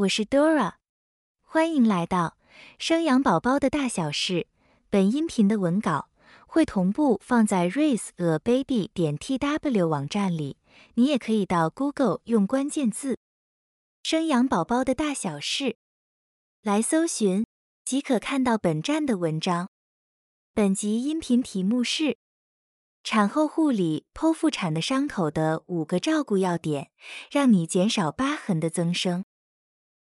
我是 Dora，欢迎来到生养宝宝的大小事。本音频的文稿会同步放在 raise a baby 点 tw 网站里，你也可以到 Google 用关键字“生养宝宝的大小事”来搜寻，即可看到本站的文章。本集音频题目是产后护理剖腹产的伤口的五个照顾要点，让你减少疤痕的增生。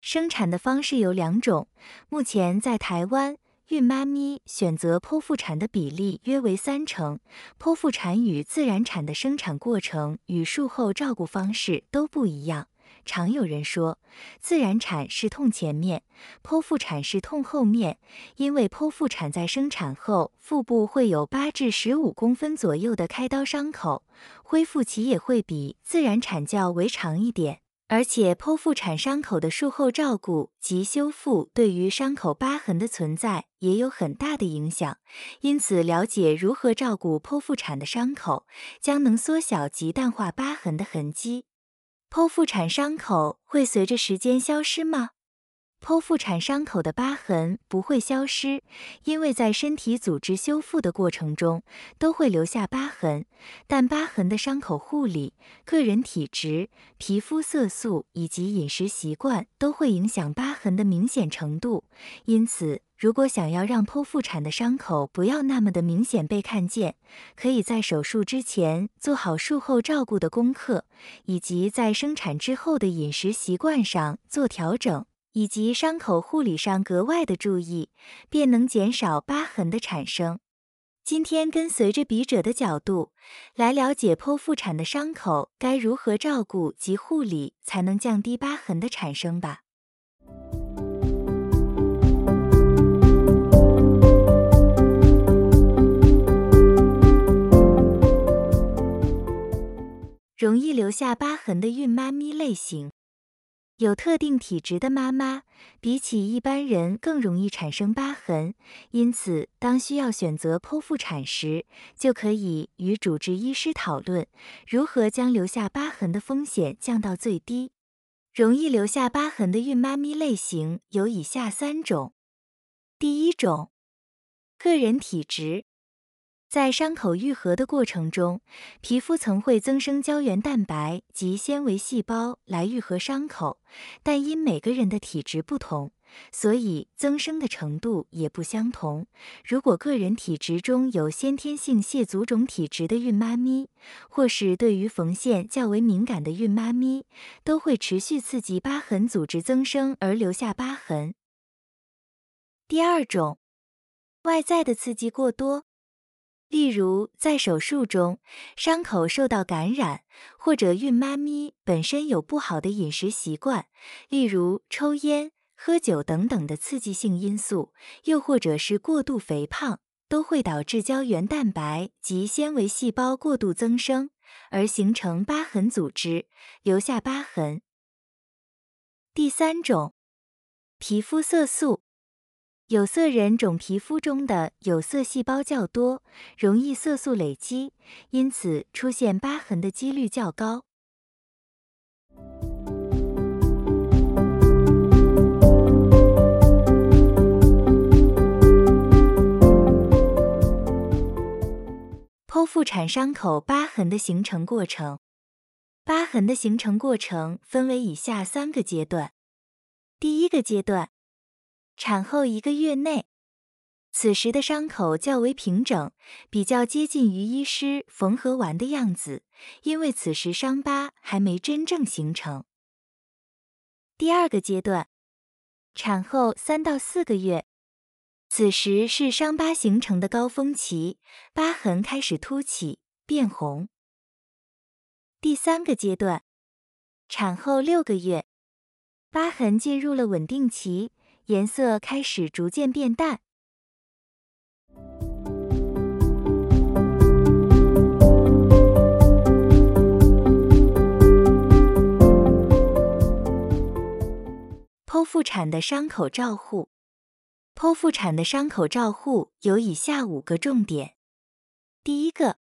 生产的方式有两种，目前在台湾，孕妈咪选择剖腹产的比例约为三成。剖腹产与自然产的生产过程与术后照顾方式都不一样。常有人说，自然产是痛前面，剖腹产是痛后面，因为剖腹产在生产后腹部会有八至十五公分左右的开刀伤口，恢复期也会比自然产较为长一点。而且剖腹产伤口的术后照顾及修复，对于伤口疤痕的存在也有很大的影响。因此，了解如何照顾剖腹产的伤口，将能缩小及淡化疤痕的痕迹。剖腹产伤口会随着时间消失吗？剖腹产伤口的疤痕不会消失，因为在身体组织修复的过程中都会留下疤痕。但疤痕的伤口护理、个人体质、皮肤色素以及饮食习惯都会影响疤痕的明显程度。因此，如果想要让剖腹产的伤口不要那么的明显被看见，可以在手术之前做好术后照顾的功课，以及在生产之后的饮食习惯上做调整。以及伤口护理上格外的注意，便能减少疤痕的产生。今天跟随着笔者的角度来了解剖腹产的伤口该如何照顾及护理，才能降低疤痕的产生吧。容易留下疤痕的孕妈咪类型。有特定体质的妈妈，比起一般人更容易产生疤痕，因此当需要选择剖腹产时，就可以与主治医师讨论如何将留下疤痕的风险降到最低。容易留下疤痕的孕妈咪类型有以下三种：第一种，个人体质。在伤口愈合的过程中，皮肤层会增生胶原蛋白及纤维细胞来愈合伤口，但因每个人的体质不同，所以增生的程度也不相同。如果个人体质中有先天性蟹足肿体质的孕妈咪，或是对于缝线较为敏感的孕妈咪，都会持续刺激疤痕组织增生而留下疤痕。第二种，外在的刺激过多。例如，在手术中，伤口受到感染，或者孕妈咪本身有不好的饮食习惯，例如抽烟、喝酒等等的刺激性因素，又或者是过度肥胖，都会导致胶原蛋白及纤维细胞过度增生，而形成疤痕组织，留下疤痕。第三种，皮肤色素。有色人种皮肤中的有色细胞较多，容易色素累积，因此出现疤痕的几率较高。剖腹产伤口疤痕的形成过程，疤痕的形成过程分为以下三个阶段。第一个阶段。产后一个月内，此时的伤口较为平整，比较接近于医师缝合完的样子，因为此时伤疤还没真正形成。第二个阶段，产后三到四个月，此时是伤疤形成的高峰期，疤痕开始凸起变红。第三个阶段，产后六个月，疤痕进入了稳定期。颜色开始逐渐变淡。剖腹产的伤口照护，剖腹产的伤口照护有以下五个重点：第一个，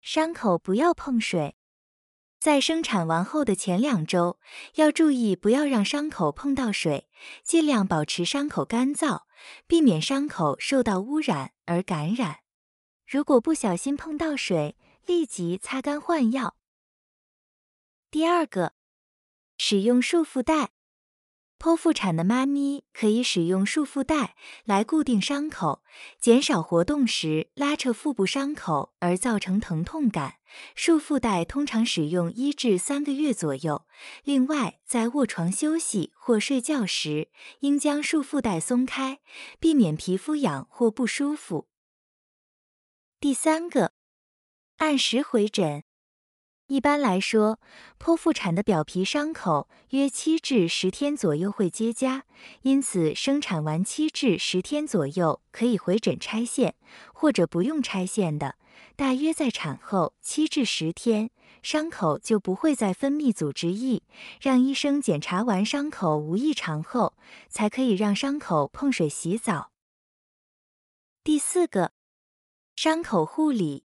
伤口不要碰水。在生产完后的前两周，要注意不要让伤口碰到水，尽量保持伤口干燥，避免伤口受到污染而感染。如果不小心碰到水，立即擦干换药。第二个，使用束缚带。剖腹产的妈咪可以使用束缚带来固定伤口，减少活动时拉扯腹部伤口而造成疼痛感。束缚带通常使用一至三个月左右。另外，在卧床休息或睡觉时，应将束缚带松开，避免皮肤痒或不舒服。第三个，按时回诊。一般来说，剖腹产的表皮伤口约七至十天左右会结痂，因此生产完七至十天左右可以回诊拆线，或者不用拆线的，大约在产后七至十天，伤口就不会再分泌组织液。让医生检查完伤口无异常后，才可以让伤口碰水洗澡。第四个，伤口护理。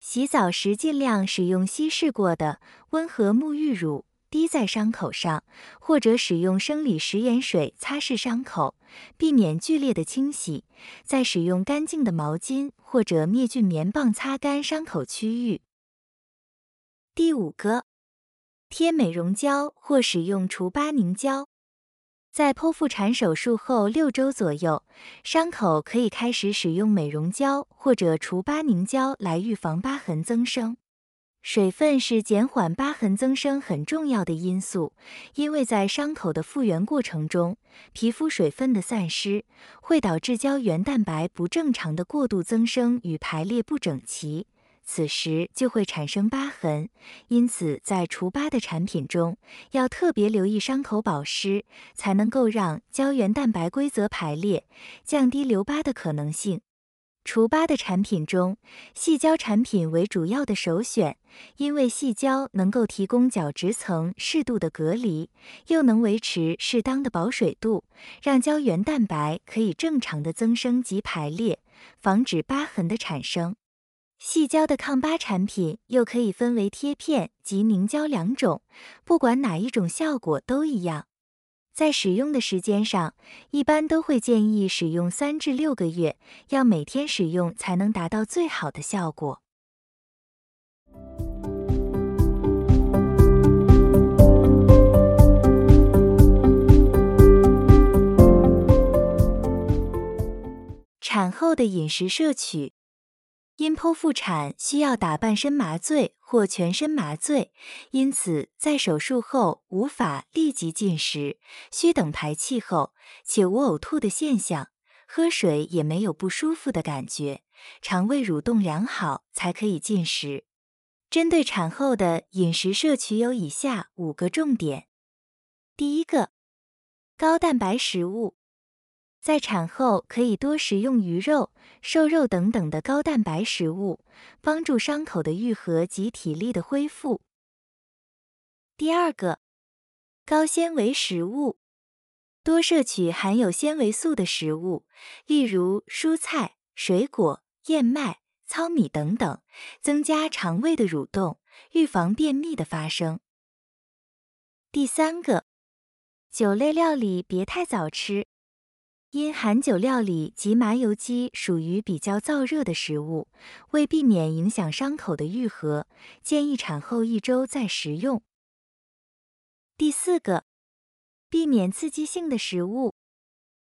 洗澡时尽量使用稀释过的温和沐浴乳滴在伤口上，或者使用生理食盐水擦拭伤口，避免剧烈的清洗。再使用干净的毛巾或者灭菌棉棒擦干伤口区域。第五个，贴美容胶或使用除疤凝胶。在剖腹产手术后六周左右，伤口可以开始使用美容胶或者除疤凝胶来预防疤痕增生。水分是减缓疤痕增生很重要的因素，因为在伤口的复原过程中，皮肤水分的散失会导致胶原蛋白不正常的过度增生与排列不整齐。此时就会产生疤痕，因此在除疤的产品中要特别留意伤口保湿，才能够让胶原蛋白规则排列，降低留疤的可能性。除疤的产品中，细胶产品为主要的首选，因为细胶能够提供角质层适度的隔离，又能维持适当的保水度，让胶原蛋白可以正常的增生及排列，防止疤痕的产生。细胶的抗疤产品又可以分为贴片及凝胶两种，不管哪一种效果都一样。在使用的时间上，一般都会建议使用三至六个月，要每天使用才能达到最好的效果。产后的饮食摄取。因剖腹产需要打半身麻醉或全身麻醉，因此在手术后无法立即进食，需等排气后，且无呕吐的现象，喝水也没有不舒服的感觉，肠胃蠕动良好才可以进食。针对产后的饮食摄取有以下五个重点：第一个，高蛋白食物。在产后可以多食用鱼肉、瘦肉等等的高蛋白食物，帮助伤口的愈合及体力的恢复。第二个，高纤维食物，多摄取含有纤维素的食物，例如蔬菜、水果、燕麦、糙米等等，增加肠胃的蠕动，预防便秘的发生。第三个，酒类料理别太早吃。因含酒料理及麻油鸡属于比较燥热的食物，为避免影响伤口的愈合，建议产后一周再食用。第四个，避免刺激性的食物，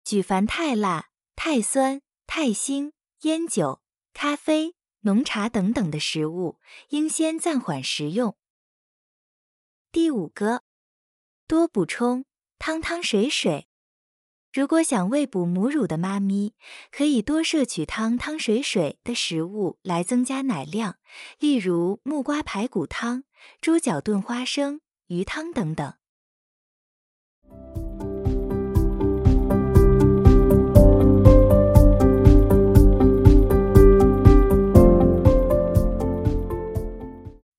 举凡太辣、太酸、太腥、烟酒、咖啡、浓茶等等的食物，应先暂缓食用。第五个，多补充汤汤水水。如果想喂哺母乳的妈咪，可以多摄取汤汤水水的食物来增加奶量，例如木瓜排骨汤、猪脚炖花生、鱼汤等等。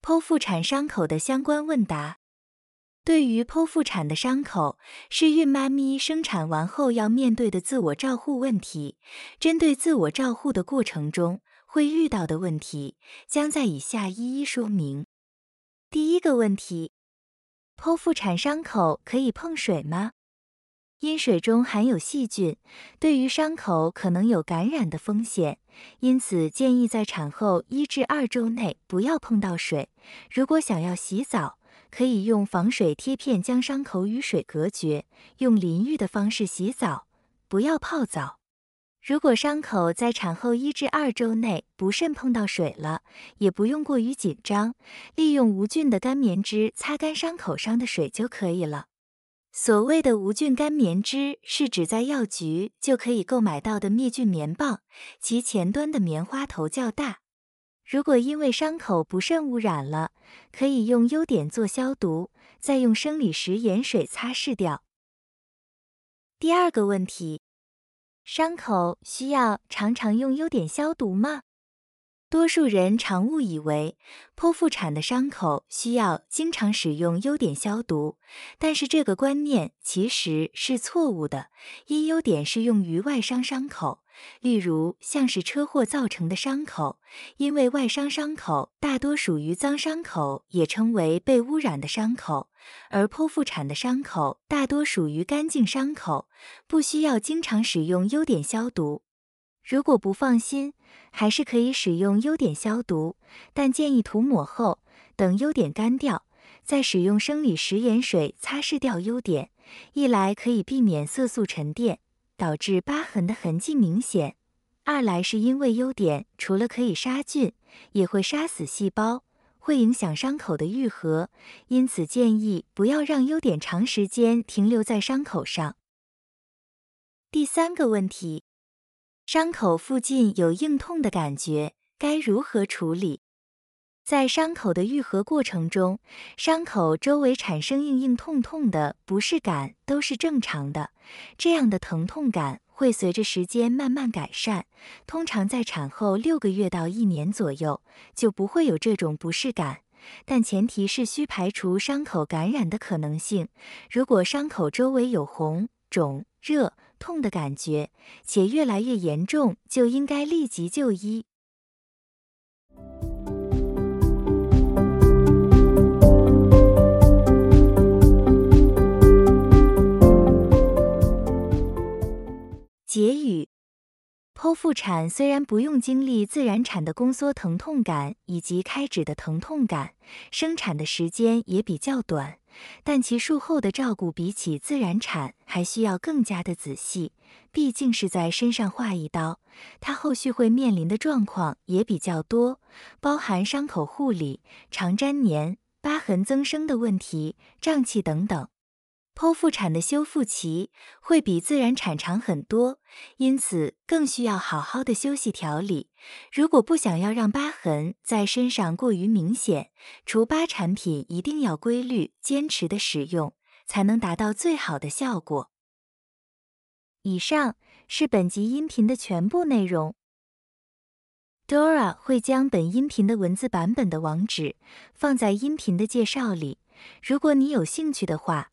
剖腹产伤口的相关问答。对于剖腹产的伤口，是孕妈咪生产完后要面对的自我照护问题。针对自我照护的过程中会遇到的问题，将在以下一一说明。第一个问题：剖腹产伤口可以碰水吗？因水中含有细菌，对于伤口可能有感染的风险，因此建议在产后一至二周内不要碰到水。如果想要洗澡，可以用防水贴片将伤口与水隔绝，用淋浴的方式洗澡，不要泡澡。如果伤口在产后一至二周内不慎碰到水了，也不用过于紧张，利用无菌的干棉织擦干伤口上的水就可以了。所谓的无菌干棉织，是指在药局就可以购买到的灭菌棉棒，其前端的棉花头较大。如果因为伤口不慎污染了，可以用优碘做消毒，再用生理食盐水擦拭掉。第二个问题，伤口需要常常用优碘消毒吗？多数人常误以为剖腹产的伤口需要经常使用优碘消毒，但是这个观念其实是错误的。因优碘适用于外伤伤口，例如像是车祸造成的伤口，因为外伤伤口大多属于脏伤口，也称为被污染的伤口，而剖腹产的伤口大多属于干净伤口，不需要经常使用优点消毒。如果不放心，还是可以使用优点消毒，但建议涂抹后等优点干掉，再使用生理食盐水擦拭掉优点。一来可以避免色素沉淀导致疤痕的痕迹明显；二来是因为优点除了可以杀菌，也会杀死细胞，会影响伤口的愈合，因此建议不要让优点长时间停留在伤口上。第三个问题。伤口附近有硬痛的感觉，该如何处理？在伤口的愈合过程中，伤口周围产生硬硬痛痛的不适感都是正常的。这样的疼痛感会随着时间慢慢改善，通常在产后六个月到一年左右就不会有这种不适感。但前提是需排除伤口感染的可能性。如果伤口周围有红肿、热，痛的感觉，且越来越严重，就应该立即就医。结语。剖腹产虽然不用经历自然产的宫缩疼痛感以及开指的疼痛感，生产的时间也比较短，但其术后的照顾比起自然产还需要更加的仔细。毕竟是在身上划一刀，它后续会面临的状况也比较多，包含伤口护理、常粘黏、疤痕增生的问题、胀气等等。剖腹产的修复期会比自然产长很多，因此更需要好好的休息调理。如果不想要让疤痕在身上过于明显，除疤产品一定要规律坚持的使用，才能达到最好的效果。以上是本集音频的全部内容。Dora 会将本音频的文字版本的网址放在音频的介绍里，如果你有兴趣的话。